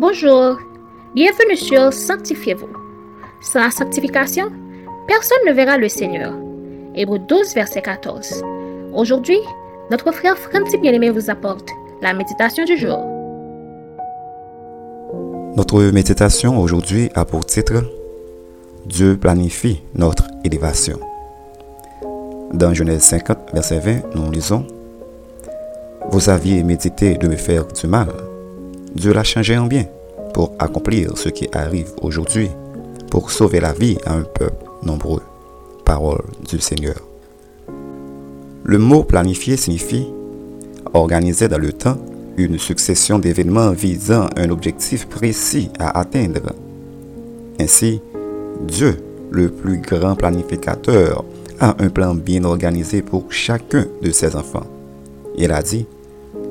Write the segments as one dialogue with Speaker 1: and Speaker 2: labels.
Speaker 1: Bonjour, bienvenue sur Sanctifiez-vous. Sans la sanctification, personne ne verra le Seigneur. Hébreu 12, verset 14. Aujourd'hui, notre frère Franti Bien-Aimé vous apporte la méditation du jour.
Speaker 2: Notre méditation aujourd'hui a pour titre Dieu planifie notre élévation. Dans Genèse 50, verset 20, nous lisons Vous aviez médité de me faire du mal. Dieu l'a changé en bien pour accomplir ce qui arrive aujourd'hui, pour sauver la vie à un peuple nombreux. Parole du Seigneur. Le mot planifier signifie organiser dans le temps une succession d'événements visant un objectif précis à atteindre. Ainsi, Dieu, le plus grand planificateur, a un plan bien organisé pour chacun de ses enfants. Il a dit,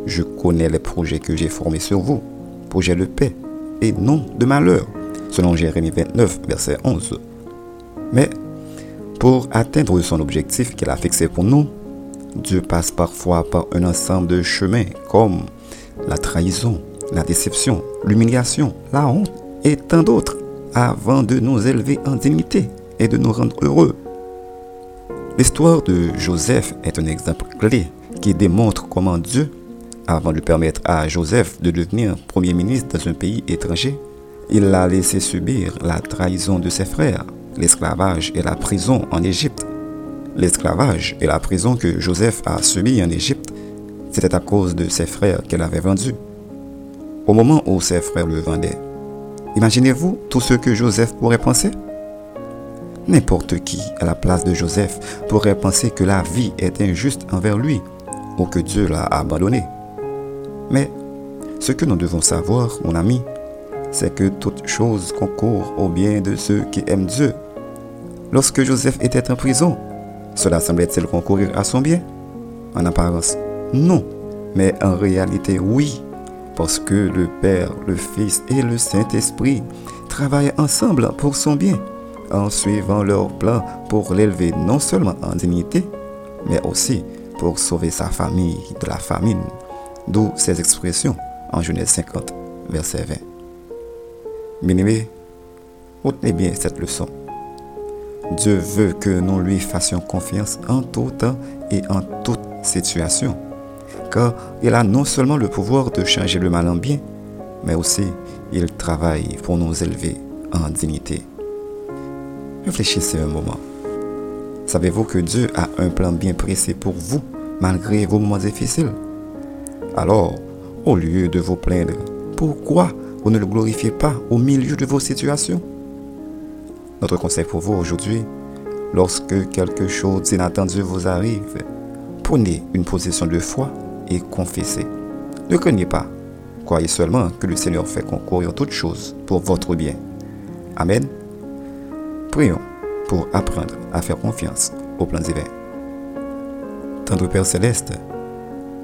Speaker 2: je connais les projets que j'ai formés sur vous, projets de paix et non de malheur, selon Jérémie 29, verset 11. Mais pour atteindre son objectif qu'il a fixé pour nous, Dieu passe parfois par un ensemble de chemins comme la trahison, la déception, l'humiliation, la honte et tant d'autres avant de nous élever en dignité et de nous rendre heureux. L'histoire de Joseph est un exemple clé qui démontre comment Dieu, avant de permettre à Joseph de devenir Premier ministre dans un pays étranger, il l'a laissé subir la trahison de ses frères, l'esclavage et la prison en Égypte L'esclavage et la prison que Joseph a subi en Égypte, c'était à cause de ses frères qu'il avait vendus. Au moment où ses frères le vendaient, imaginez-vous tout ce que Joseph pourrait penser? N'importe qui à la place de Joseph pourrait penser que la vie est injuste envers lui ou que Dieu l'a abandonné. Mais ce que nous devons savoir, mon ami, c'est que toute chose concourt au bien de ceux qui aiment Dieu. Lorsque Joseph était en prison, cela semblait-il concourir à son bien? En apparence, non. Mais en réalité, oui. Parce que le Père, le Fils et le Saint-Esprit travaillent ensemble pour son bien, en suivant leur plan pour l'élever non seulement en dignité, mais aussi pour sauver sa famille de la famine. D'où ces expressions en Genèse 50, verset 20. Bien-aimés, retenez bien cette leçon. Dieu veut que nous lui fassions confiance en tout temps et en toute situation. Car il a non seulement le pouvoir de changer le mal en bien, mais aussi il travaille pour nous élever en dignité. Réfléchissez un moment. Savez-vous que Dieu a un plan bien précis pour vous, malgré vos moments difficiles? Alors, au lieu de vous plaindre, pourquoi vous ne le glorifiez pas au milieu de vos situations? Notre conseil pour vous aujourd'hui, lorsque quelque chose d'inattendu vous arrive, prenez une position de foi et confessez. Ne craignez pas. Croyez seulement que le Seigneur fait concourir toutes choses pour votre bien. Amen. Prions pour apprendre à faire confiance au plan divin. Tendre Père céleste,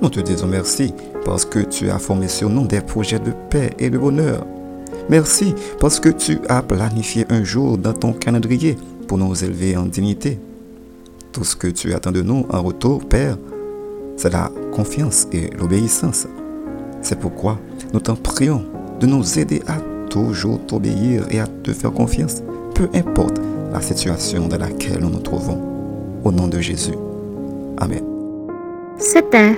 Speaker 2: nous te disons merci parce que tu as formé sur nous des projets de paix et de bonheur. Merci parce que tu as planifié un jour dans ton calendrier pour nous élever en dignité. Tout ce que tu attends de nous en retour, Père, c'est la confiance et l'obéissance. C'est pourquoi nous t'en prions de nous aider à toujours t'obéir et à te faire confiance, peu importe la situation dans laquelle nous nous trouvons. Au nom de Jésus. Amen.
Speaker 1: C'était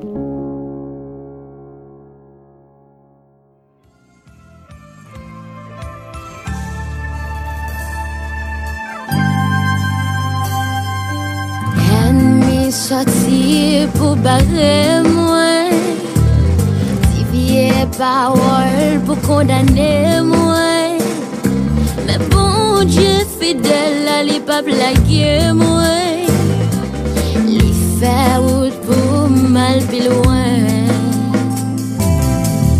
Speaker 3: Vieille parole pour condamner moi. Mais bon Dieu fidèle, il pas blaguer moi. Il fait route pour mal plus loin.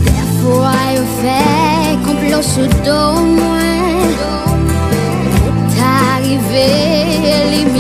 Speaker 3: Des fois il fait complot sous dos moi. Pour t'arriver éliminer